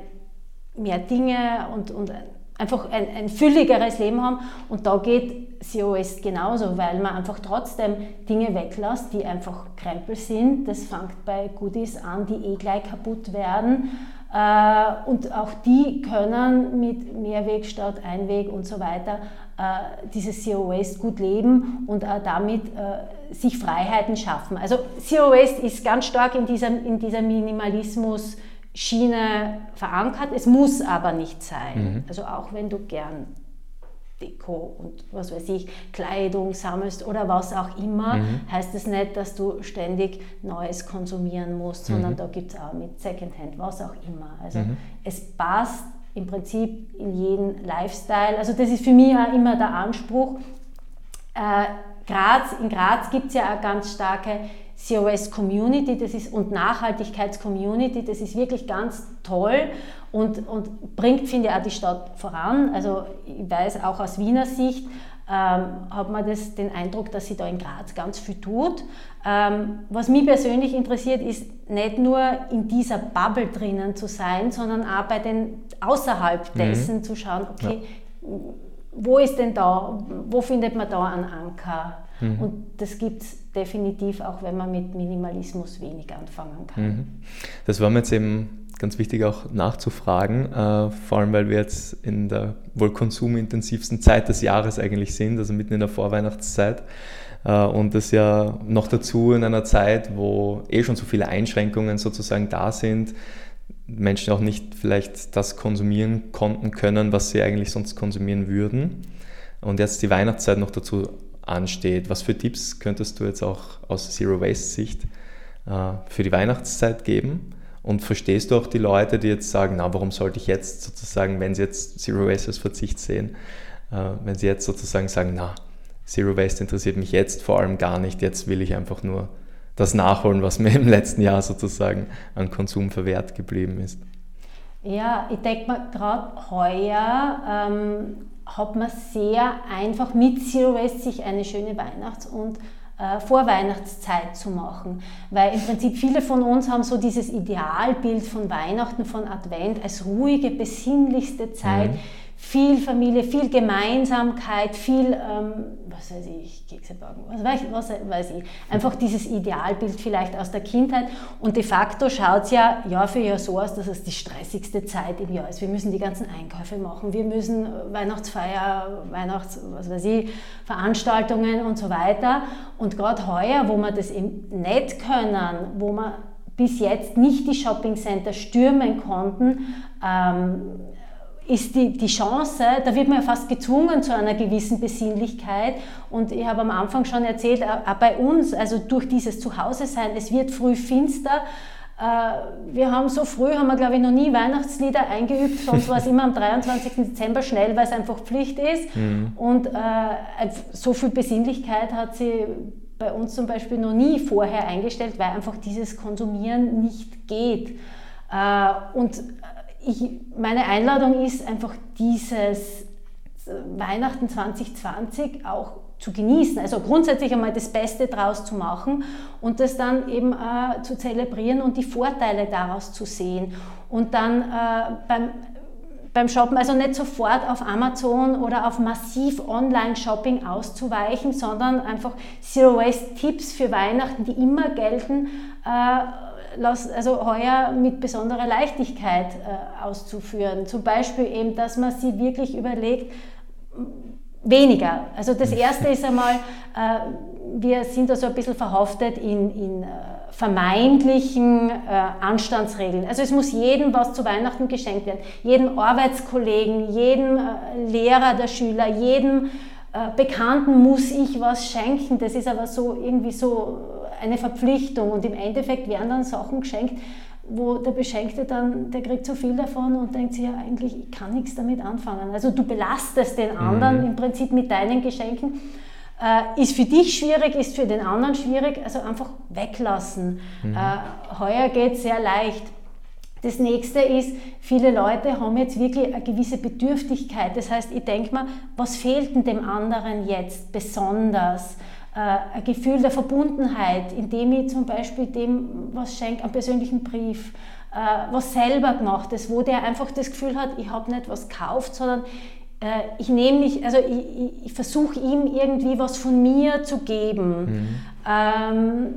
S2: mehr Dinge und, und einfach ein, ein fülligeres Leben haben. Und da geht COS genauso, weil man einfach trotzdem Dinge weglässt, die einfach Krempel sind. Das fängt bei Goodies an, die eh gleich kaputt werden. Äh, und auch die können mit Mehrweg statt Einweg und so weiter äh, dieses Zero Waste gut leben und auch damit äh, sich Freiheiten schaffen. Also Zero Waste ist ganz stark in diesem, in dieser Minimalismus- Schiene verankert. Es muss aber nicht sein. Mhm. Also auch wenn du gern Deko und was weiß ich, Kleidung sammelst oder was auch immer, mhm. heißt es das nicht, dass du ständig Neues konsumieren musst, sondern mhm. da gibt es auch mit Secondhand, was auch immer. Also mhm. es passt im Prinzip in jeden Lifestyle. Also das ist für mich auch immer der Anspruch. Äh, Graz, in Graz gibt es ja eine ganz starke COS Community das ist, und Nachhaltigkeits-Community, das ist wirklich ganz toll und, und bringt, finde ich, auch die Stadt voran. Also ich weiß auch aus Wiener Sicht, ähm, hat man das, den Eindruck, dass sie da in Graz ganz viel tut. Ähm, was mich persönlich interessiert, ist nicht nur in dieser Bubble drinnen zu sein, sondern auch bei den außerhalb mhm. dessen mhm. zu schauen, okay, ja. wo ist denn da, wo findet man da einen Anker? Mhm. Und das gibt es definitiv auch, wenn man mit Minimalismus wenig anfangen kann. Mhm.
S1: Das war mir jetzt eben ganz wichtig auch nachzufragen, äh, vor allem weil wir jetzt in der wohl konsumintensivsten Zeit des Jahres eigentlich sind, also mitten in der Vorweihnachtszeit. Äh, und das ja noch dazu in einer Zeit, wo eh schon so viele Einschränkungen sozusagen da sind, Menschen auch nicht vielleicht das konsumieren konnten können, was sie eigentlich sonst konsumieren würden. Und jetzt die Weihnachtszeit noch dazu ansteht. Was für Tipps könntest du jetzt auch aus Zero Waste Sicht äh, für die Weihnachtszeit geben Und verstehst du auch die Leute, die jetzt sagen, na, warum sollte ich jetzt sozusagen, wenn sie jetzt Zero Waste als Verzicht sehen, äh, wenn sie jetzt sozusagen sagen, na, Zero Waste interessiert mich jetzt vor allem gar nicht, jetzt will ich einfach nur das nachholen, was mir im letzten Jahr sozusagen an Konsum verwehrt geblieben ist.
S2: Ja, ich denke mal, gerade heuer ähm, hat man sehr einfach mit Zero Waste sich eine schöne Weihnachts- und Vorweihnachtszeit zu machen. Weil im Prinzip viele von uns haben so dieses Idealbild von Weihnachten, von Advent als ruhige, besinnlichste Zeit. Mhm viel Familie, viel Gemeinsamkeit, viel, ähm, was weiß ich, Kekse backen, was weiß, was weiß ich, einfach dieses Idealbild vielleicht aus der Kindheit. Und de facto schaut es ja Jahr für Jahr so aus, dass es die stressigste Zeit im Jahr ist. Wir müssen die ganzen Einkäufe machen, wir müssen Weihnachtsfeier, Weihnachts, was weiß ich, Veranstaltungen und so weiter. Und gerade heuer, wo wir das eben nicht können, wo wir bis jetzt nicht die Shoppingcenter stürmen konnten, ähm, ist die, die Chance, da wird man ja fast gezwungen zu einer gewissen Besinnlichkeit. Und ich habe am Anfang schon erzählt, auch bei uns, also durch dieses Zuhause-Sein, es wird früh finster. Äh, wir haben so früh, haben wir glaube ich noch nie Weihnachtslieder eingeübt, sonst war es immer am 23. Dezember schnell, weil es einfach Pflicht ist. Mhm. Und äh, so viel Besinnlichkeit hat sie bei uns zum Beispiel noch nie vorher eingestellt, weil einfach dieses Konsumieren nicht geht. Äh, und ich, meine Einladung ist einfach dieses Weihnachten 2020 auch zu genießen. Also grundsätzlich einmal das Beste daraus zu machen und das dann eben äh, zu zelebrieren und die Vorteile daraus zu sehen. Und dann äh, beim, beim Shoppen, also nicht sofort auf Amazon oder auf massiv Online-Shopping auszuweichen, sondern einfach Zero-Waste-Tipps für Weihnachten, die immer gelten, äh, also heuer mit besonderer Leichtigkeit äh, auszuführen. Zum Beispiel eben, dass man sich wirklich überlegt, weniger. Also das Erste ist einmal, äh, wir sind da so ein bisschen verhaftet in, in äh, vermeintlichen äh, Anstandsregeln. Also es muss jedem was zu Weihnachten geschenkt werden. Jedem Arbeitskollegen, jedem äh, Lehrer der Schüler, jedem äh, Bekannten muss ich was schenken. Das ist aber so irgendwie so eine Verpflichtung und im Endeffekt werden dann Sachen geschenkt, wo der Beschenkte dann, der kriegt so viel davon und denkt sich ja eigentlich, ich kann nichts damit anfangen. Also du belastest den anderen mhm. im Prinzip mit deinen Geschenken. Äh, ist für dich schwierig, ist für den anderen schwierig, also einfach weglassen. Mhm. Äh, heuer geht es sehr leicht. Das nächste ist, viele Leute haben jetzt wirklich eine gewisse Bedürftigkeit. Das heißt, ich denke mir, was fehlt denn dem anderen jetzt besonders? Äh, ein Gefühl der Verbundenheit, indem ich zum Beispiel dem was schenke, einen persönlichen Brief, äh, was selber gemacht ist, wo der einfach das Gefühl hat, ich habe nicht was gekauft, sondern äh, ich nehme mich, also ich, ich, ich versuche ihm irgendwie was von mir zu geben. Mhm. Ähm,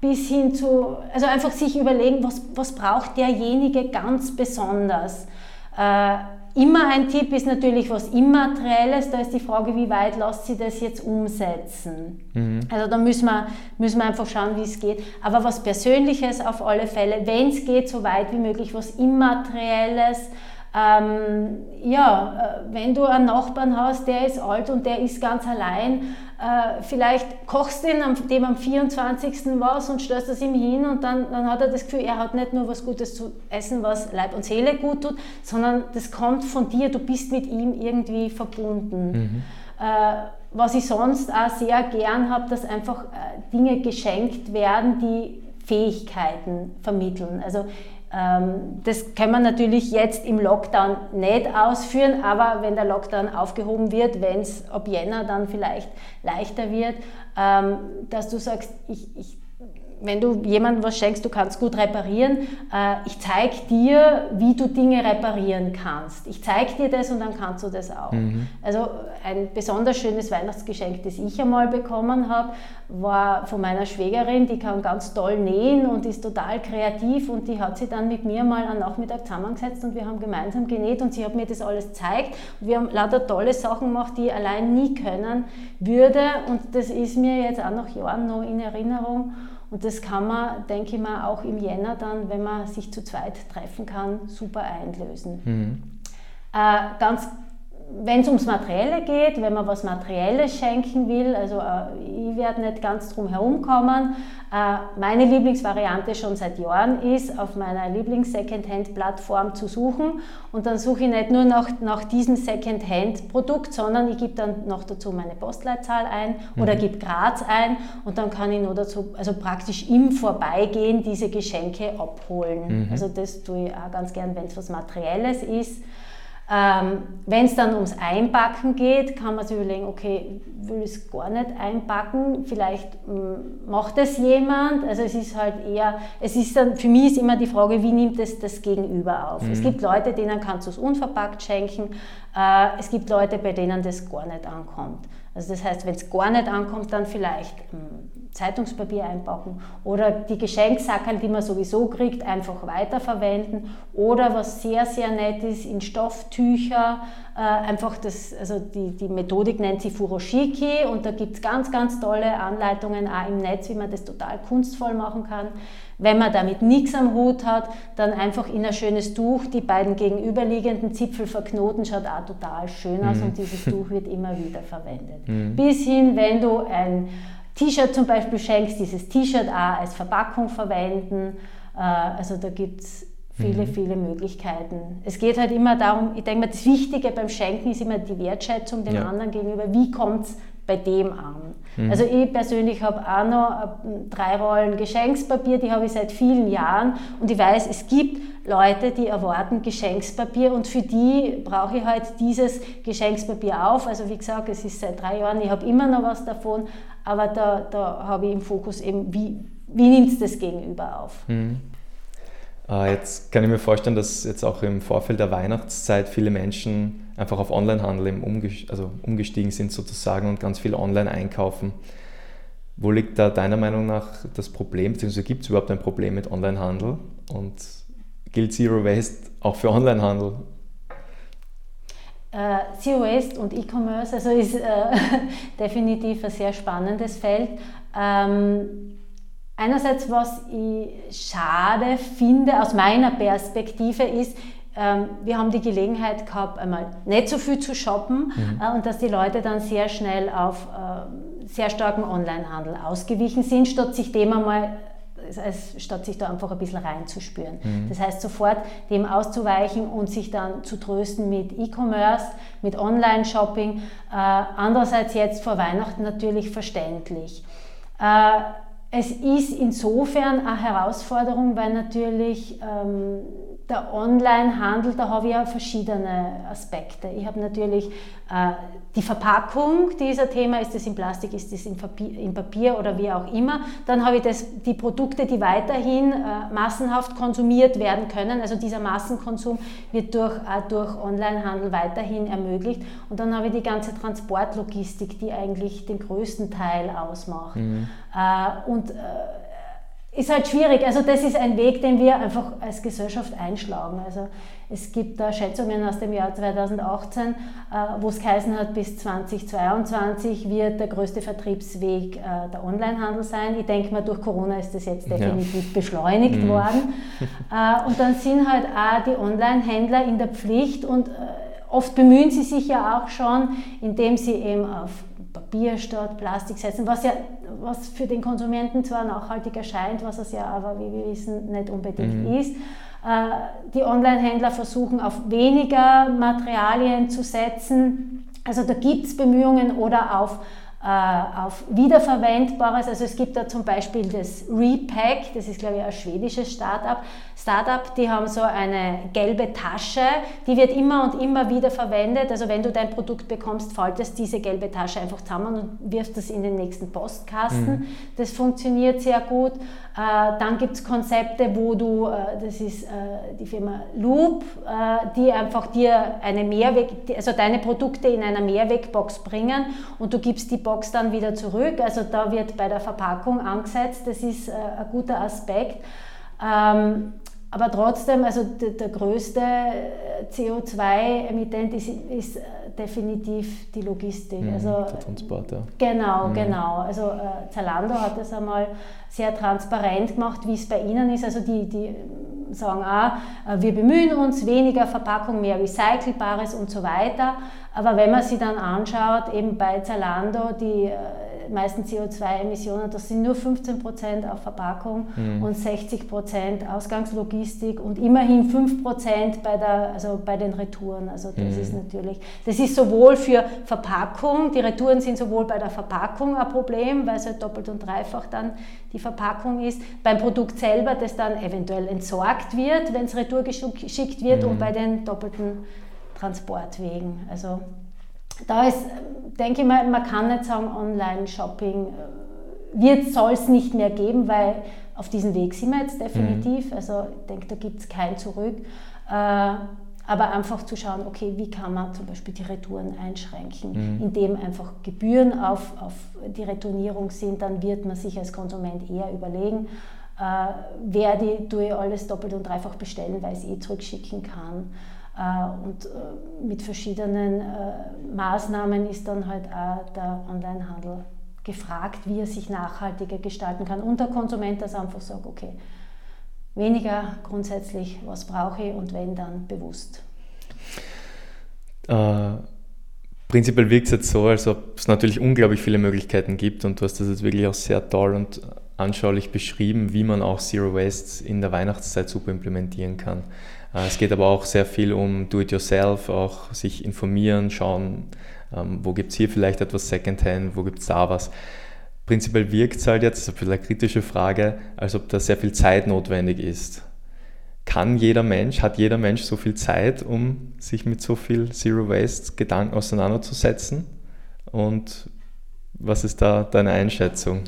S2: bis hin zu, also einfach sich überlegen, was, was braucht derjenige ganz besonders. Äh, immer ein Tipp ist natürlich was Immaterielles, da ist die Frage, wie weit lässt sie das jetzt umsetzen. Mhm. Also da müssen wir, müssen wir einfach schauen, wie es geht. Aber was Persönliches auf alle Fälle, wenn es geht, so weit wie möglich, was Immaterielles, ähm, ja, äh, wenn du einen Nachbarn hast, der ist alt und der ist ganz allein, äh, vielleicht kochst du dem am 24. was und stellst das ihm hin und dann, dann hat er das Gefühl, er hat nicht nur was Gutes zu essen, was Leib und Seele gut tut, sondern das kommt von dir, du bist mit ihm irgendwie verbunden. Mhm. Äh, was ich sonst auch sehr gern habe, dass einfach äh, Dinge geschenkt werden, die Fähigkeiten vermitteln. Also das kann man natürlich jetzt im Lockdown nicht ausführen, aber wenn der Lockdown aufgehoben wird, wenn es ab Jänner dann vielleicht leichter wird, ähm, dass du sagst, ich, ich wenn du jemandem was schenkst, du kannst gut reparieren, äh, ich zeige dir, wie du Dinge reparieren kannst. Ich zeige dir das und dann kannst du das auch. Mhm. Also ein besonders schönes Weihnachtsgeschenk, das ich einmal bekommen habe, war von meiner Schwägerin, die kann ganz toll nähen und ist total kreativ und die hat sich dann mit mir mal am Nachmittag zusammengesetzt und wir haben gemeinsam genäht und sie hat mir das alles gezeigt. Und wir haben lauter tolle Sachen gemacht, die ich allein nie können würde und das ist mir jetzt auch nach Jahren noch in Erinnerung. Und das kann man, denke ich mal, auch im Jänner dann, wenn man sich zu zweit treffen kann, super einlösen. Mhm. Äh, ganz wenn es ums Materielle geht, wenn man was Materielles schenken will, also äh, ich werde nicht ganz drum herum kommen. Äh, meine Lieblingsvariante schon seit Jahren ist, auf meiner Lieblings-Secondhand-Plattform zu suchen und dann suche ich nicht nur nach, nach diesem Secondhand-Produkt, sondern ich gebe dann noch dazu meine Postleitzahl ein oder mhm. gebe Graz ein und dann kann ich nur dazu, also praktisch im Vorbeigehen diese Geschenke abholen. Mhm. Also das tue ich auch ganz gern, wenn es was Materielles ist. Ähm, Wenn es dann ums Einpacken geht, kann man sich überlegen, okay, will ich es gar nicht einpacken, vielleicht mm, macht es jemand. Also es ist halt eher, es ist dann, für mich ist immer die Frage, wie nimmt es das Gegenüber auf? Mhm. Es gibt Leute, denen kannst du es unverpackt schenken, äh, es gibt Leute, bei denen das gar nicht ankommt. Also das heißt, wenn es gar nicht ankommt, dann vielleicht ähm, Zeitungspapier einpacken oder die Geschenksackerl, die man sowieso kriegt, einfach weiterverwenden oder was sehr, sehr nett ist, in Stofftücher, äh, einfach das, also die, die Methodik nennt sich Furoshiki und da gibt es ganz, ganz tolle Anleitungen auch im Netz, wie man das total kunstvoll machen kann. Wenn man damit nichts am Hut hat, dann einfach in ein schönes Tuch die beiden gegenüberliegenden Zipfel verknoten, schaut auch total schön aus mhm. und dieses Tuch wird immer wieder verwendet. Mhm. Bis hin, wenn du ein T-Shirt zum Beispiel schenkst, dieses T-Shirt auch als Verpackung verwenden. Äh, also da gibt es viele, mhm. viele Möglichkeiten. Es geht halt immer darum, ich denke mal, das Wichtige beim Schenken ist immer die Wertschätzung dem ja. anderen gegenüber. Wie kommt es bei dem an? Mhm. Also ich persönlich habe auch noch äh, drei Rollen Geschenkspapier, die habe ich seit vielen Jahren und ich weiß, es gibt Leute, die erwarten Geschenkspapier und für die brauche ich halt dieses Geschenkspapier auf. Also wie gesagt, es ist seit drei Jahren, ich habe immer noch was davon, aber da, da habe ich im Fokus eben, wie, wie nimmt es das Gegenüber auf. Mhm.
S1: Äh, jetzt kann ich mir vorstellen, dass jetzt auch im Vorfeld der Weihnachtszeit viele Menschen einfach auf Onlinehandel umgestiegen, also umgestiegen sind sozusagen und ganz viel online einkaufen. Wo liegt da deiner Meinung nach das Problem, beziehungsweise gibt es überhaupt ein Problem mit Onlinehandel und gilt Zero Waste auch für Onlinehandel?
S2: Äh, Zero Waste und E-Commerce also ist äh, definitiv ein sehr spannendes Feld. Ähm, einerseits, was ich schade finde aus meiner Perspektive ist, wir haben die Gelegenheit gehabt, einmal nicht so viel zu shoppen mhm. äh, und dass die Leute dann sehr schnell auf äh, sehr starken Onlinehandel ausgewichen sind, statt sich dem einmal statt sich da einfach ein bisschen reinzuspüren. Mhm. Das heißt, sofort dem auszuweichen und sich dann zu trösten mit E-Commerce, mit Online-Shopping. Äh, andererseits jetzt vor Weihnachten natürlich verständlich. Es ist insofern eine Herausforderung, weil natürlich ähm, der Onlinehandel, da habe ich ja verschiedene Aspekte. Ich habe natürlich äh, die Verpackung dieser Thema, ist das in Plastik, ist das in Papier, in Papier oder wie auch immer. Dann habe ich das, die Produkte, die weiterhin äh, massenhaft konsumiert werden können. Also dieser Massenkonsum wird durch, äh, durch Onlinehandel weiterhin ermöglicht. Und dann habe ich die ganze Transportlogistik, die eigentlich den größten Teil ausmacht. Mhm. Äh, und äh, ist halt schwierig. Also das ist ein Weg, den wir einfach als Gesellschaft einschlagen. Also es gibt da Schätzungen aus dem Jahr 2018, äh, wo es geheißen hat, bis 2022 wird der größte Vertriebsweg äh, der Onlinehandel sein. Ich denke mal, durch Corona ist das jetzt definitiv ja. beschleunigt mhm. worden. Äh, und dann sind halt auch die Online-Händler in der Pflicht und oft bemühen sie sich ja auch schon, indem sie eben auf Papier statt Plastik setzen, was ja was für den Konsumenten zwar nachhaltig erscheint, was es ja aber, wie wir wissen, nicht unbedingt mhm. ist. Äh, die Online-Händler versuchen auf weniger Materialien zu setzen. Also da gibt es Bemühungen oder auf äh, auf Wiederverwendbares. Also es gibt da zum Beispiel das Repack, das ist glaube ich ein schwedisches Startup. Startup, die haben so eine gelbe Tasche, die wird immer und immer wieder verwendet. Also wenn du dein Produkt bekommst, faltest diese gelbe Tasche einfach zusammen und wirfst das in den nächsten Postkasten. Mhm. Das funktioniert sehr gut. Äh, dann gibt es Konzepte, wo du, äh, das ist die Firma Loop, die einfach dir eine Mehrweg, also deine Produkte in einer Mehrwegbox bringen und du gibst die Box dann wieder zurück. Also da wird bei der Verpackung angesetzt, das ist äh, ein guter Aspekt. Ähm, aber trotzdem, also der, der größte äh, CO2-Emittent ist, ist, äh, definitiv die Logistik. Mhm, also, der Transport, ja. Genau, mhm. genau. Also äh, Zalando hat das einmal sehr transparent gemacht, wie es bei ihnen ist. Also die, die sagen auch, äh, wir bemühen uns, weniger Verpackung, mehr Recycelbares und so weiter. Aber wenn man sich dann anschaut, eben bei Zalando, die meisten CO2-Emissionen, das sind nur 15 Prozent auf Verpackung mhm. und 60 Prozent Ausgangslogistik und immerhin 5 Prozent bei, also bei den Retouren. Also das mhm. ist natürlich, das ist sowohl für Verpackung, die Retouren sind sowohl bei der Verpackung ein Problem, weil es halt doppelt und dreifach dann die Verpackung ist, beim Produkt selber, das dann eventuell entsorgt wird, wenn es retour geschickt wird mhm. und bei den doppelten Transportwegen. Also da ist, denke ich mal, man kann nicht sagen, Online-Shopping äh, wird, soll es nicht mehr geben, weil auf diesem Weg sind wir jetzt definitiv. Mhm. Also ich denke, da gibt es kein Zurück. Äh, aber einfach zu schauen, okay, wie kann man zum Beispiel die Retouren einschränken, mhm. indem einfach Gebühren auf, auf die Retournierung sind, dann wird man sich als Konsument eher überlegen, äh, werde ich, tue ich alles doppelt und dreifach bestellen, weil ich es eh zurückschicken kann. Äh, und äh, mit verschiedenen äh, Maßnahmen ist dann halt auch der Onlinehandel gefragt, wie er sich nachhaltiger gestalten kann. Und der Konsument das einfach sagt, okay, weniger grundsätzlich, was brauche ich und wenn dann bewusst.
S1: Äh, prinzipiell wirkt es jetzt so, als ob es natürlich unglaublich viele Möglichkeiten gibt und du hast das jetzt wirklich auch sehr toll und anschaulich beschrieben, wie man auch Zero Waste in der Weihnachtszeit super implementieren kann. Äh, es geht aber auch sehr viel um Do-it-yourself, auch sich informieren, schauen, ähm, wo gibt es hier vielleicht etwas Secondhand, wo gibt es da was. Prinzipiell wirkt es halt jetzt, das ist eine kritische Frage, als ob da sehr viel Zeit notwendig ist. Kann jeder Mensch, hat jeder Mensch so viel Zeit, um sich mit so viel Zero Waste Gedanken auseinanderzusetzen? Und was ist da deine Einschätzung?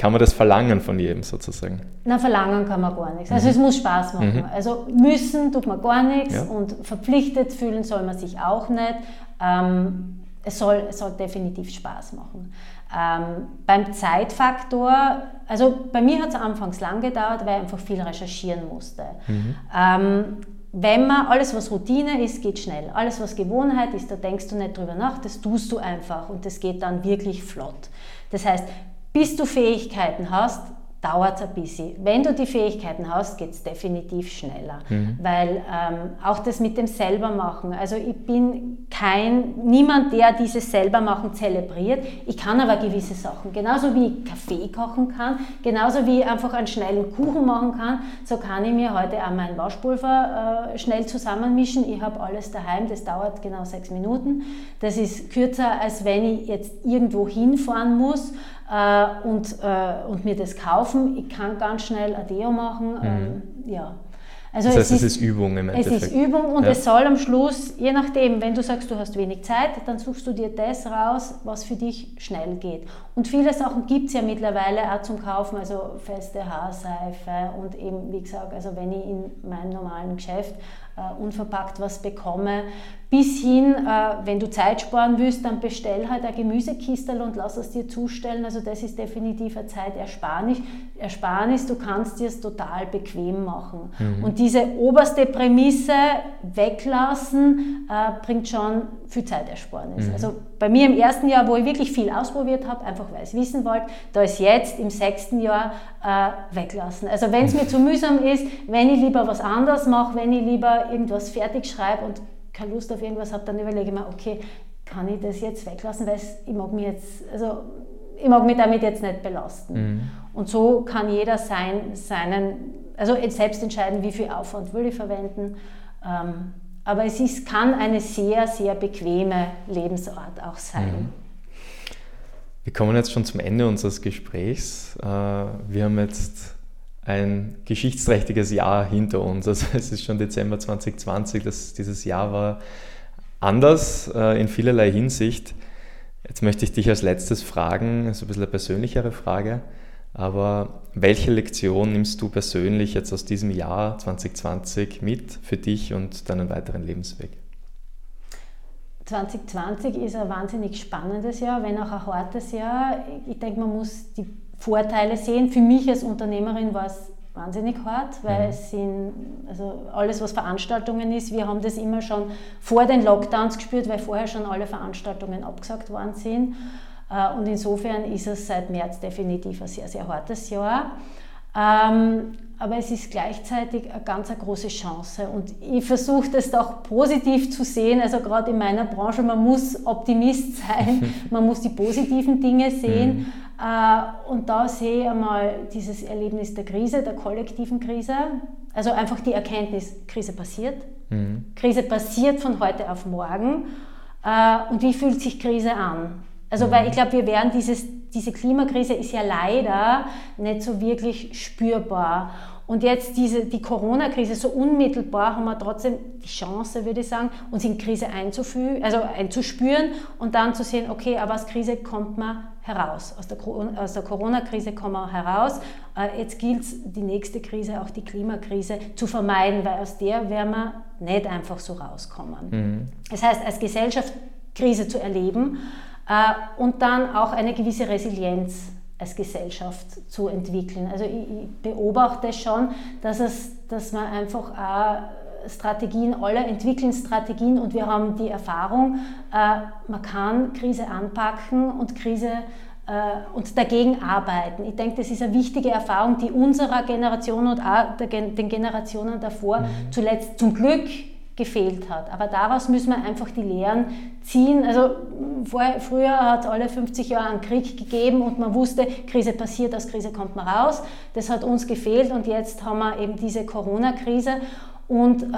S1: Kann man das verlangen von jedem sozusagen?
S2: Na, verlangen kann man gar nichts. Also mhm. es muss Spaß machen. Mhm. Also müssen tut man gar nichts ja. und verpflichtet fühlen soll man sich auch nicht. Ähm, es, soll, es soll definitiv Spaß machen. Ähm, beim Zeitfaktor, also bei mir hat es anfangs lang gedauert, weil ich einfach viel recherchieren musste. Mhm. Ähm, wenn man alles, was Routine ist, geht schnell. Alles, was Gewohnheit ist, da denkst du nicht drüber nach, das tust du einfach und das geht dann wirklich flott. Das heißt, bis du Fähigkeiten hast, dauert es ein bisschen. Wenn du die Fähigkeiten hast, geht es definitiv schneller. Mhm. Weil ähm, auch das mit dem Selbermachen, also ich bin kein, niemand, der dieses Selbermachen zelebriert. Ich kann aber gewisse Sachen, genauso wie ich Kaffee kochen kann, genauso wie ich einfach einen schnellen Kuchen machen kann, so kann ich mir heute auch mein Waschpulver äh, schnell zusammenmischen. Ich habe alles daheim, das dauert genau sechs Minuten. Das ist kürzer, als wenn ich jetzt irgendwo hinfahren muss und, äh, und mir das kaufen. Ich kann ganz schnell ein Deo machen. Mhm. Ähm, ja.
S1: Also das heißt, es ist, es ist Übung im
S2: Endeffekt. Es ist Übung und ja. es soll am Schluss, je nachdem, wenn du sagst, du hast wenig Zeit, dann suchst du dir das raus, was für dich schnell geht. Und viele Sachen gibt es ja mittlerweile auch zum Kaufen, also feste Haarseife und eben, wie gesagt, also wenn ich in meinem normalen Geschäft äh, unverpackt was bekomme, bis hin, äh, wenn du Zeit sparen willst, dann bestell halt ein Gemüsekistel und lass es dir zustellen. Also das ist definitiv eine Zeitersparnis. Ersparnis, du kannst dir es total bequem machen. Mhm. Und diese oberste Prämisse weglassen, äh, bringt schon viel Zeitersparnis. Mhm. Also bei mir im ersten Jahr, wo ich wirklich viel ausprobiert habe, einfach weil ich es wissen wollte, da ist jetzt im sechsten Jahr äh, weglassen. Also wenn es mir zu mühsam ist, wenn ich lieber was anderes mache, wenn ich lieber irgendwas fertig schreibe und keine Lust auf irgendwas habe, dann überlege ich mir, okay, kann ich das jetzt weglassen, weil ich mag mich jetzt, also ich mag mich damit jetzt nicht belasten. Mhm. Und so kann jeder sein, seinen, also selbst entscheiden, wie viel Aufwand will ich verwenden. Ähm, aber es ist, kann eine sehr, sehr bequeme Lebensart auch sein. Mhm.
S1: Wir kommen jetzt schon zum Ende unseres Gesprächs. Äh, wir haben jetzt ein geschichtsträchtiges Jahr hinter uns. Also es ist schon Dezember 2020, das, dieses Jahr war anders äh, in vielerlei Hinsicht. Jetzt möchte ich dich als letztes fragen, so ein bisschen eine persönlichere Frage, aber welche Lektion nimmst du persönlich jetzt aus diesem Jahr 2020 mit für dich und deinen weiteren Lebensweg?
S2: 2020 ist ein wahnsinnig spannendes Jahr, wenn auch ein hartes Jahr. Ich denke, man muss die Vorteile sehen. Für mich als Unternehmerin war es wahnsinnig hart, weil mhm. es sind, also alles was Veranstaltungen ist, wir haben das immer schon vor den Lockdowns gespürt, weil vorher schon alle Veranstaltungen abgesagt worden sind. Äh, und insofern ist es seit März definitiv ein sehr, sehr hartes Jahr. Ähm, aber es ist gleichzeitig eine ganz eine große Chance. Und ich versuche das auch positiv zu sehen. Also gerade in meiner Branche, man muss Optimist sein, man muss die positiven Dinge sehen. Mhm. Äh, und da sehe ich einmal dieses Erlebnis der Krise, der kollektiven Krise. Also einfach die Erkenntnis, Krise passiert. Mhm. Krise passiert von heute auf morgen. Äh, und wie fühlt sich Krise an? Also, mhm. weil ich glaube, wir werden dieses, diese Klimakrise ist ja leider nicht so wirklich spürbar. Und jetzt diese, die Corona-Krise, so unmittelbar haben wir trotzdem die Chance, würde ich sagen, uns in Krise einzufügen, also einzuspüren und dann zu sehen, okay, aber aus Krise kommt man heraus. Aus der, aus der Corona-Krise kommen wir heraus. Äh, jetzt gilt es, die nächste Krise, auch die Klimakrise, zu vermeiden, weil aus der werden wir nicht einfach so rauskommen. Mhm. Das heißt, als Gesellschaft Krise zu erleben und dann auch eine gewisse Resilienz als Gesellschaft zu entwickeln. Also ich, ich beobachte schon, dass, es, dass man einfach auch Strategien, alle entwickeln Strategien und wir haben die Erfahrung, äh, man kann Krise anpacken und Krise äh, und dagegen arbeiten. Ich denke, das ist eine wichtige Erfahrung, die unserer Generation und auch den Generationen davor mhm. zuletzt zum Glück gefehlt hat. Aber daraus müssen wir einfach die Lehren ziehen. Also vorher, früher hat es alle 50 Jahre einen Krieg gegeben und man wusste, Krise passiert, aus Krise kommt man raus. Das hat uns gefehlt und jetzt haben wir eben diese Corona-Krise und äh,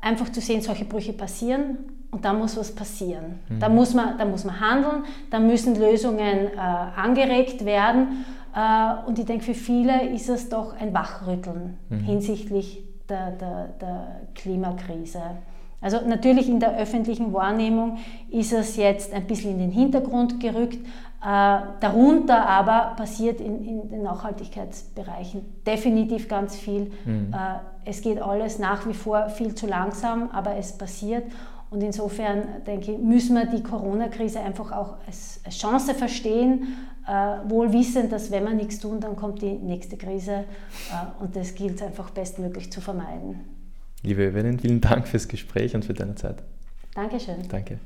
S2: einfach zu sehen, solche Brüche passieren und da muss was passieren. Mhm. Da, muss man, da muss man handeln, da müssen Lösungen äh, angeregt werden. Äh, und ich denke, für viele ist es doch ein Wachrütteln mhm. hinsichtlich der, der, der Klimakrise. Also natürlich in der öffentlichen Wahrnehmung ist es jetzt ein bisschen in den Hintergrund gerückt. Äh, darunter aber passiert in, in, den Nachhaltigkeitsbereichen definitiv ganz viel. Mhm. Äh, es geht alles nach wie vor viel zu langsam, aber es passiert. Und insofern denke ich, müssen wir die Corona-Krise einfach auch als, als Chance verstehen, äh, wohl wissend, dass wenn wir nichts tun, dann kommt die nächste Krise äh, und das gilt einfach bestmöglich zu vermeiden.
S1: Liebe Evelyn, vielen Dank fürs Gespräch und für deine Zeit.
S2: Dankeschön.
S1: Danke.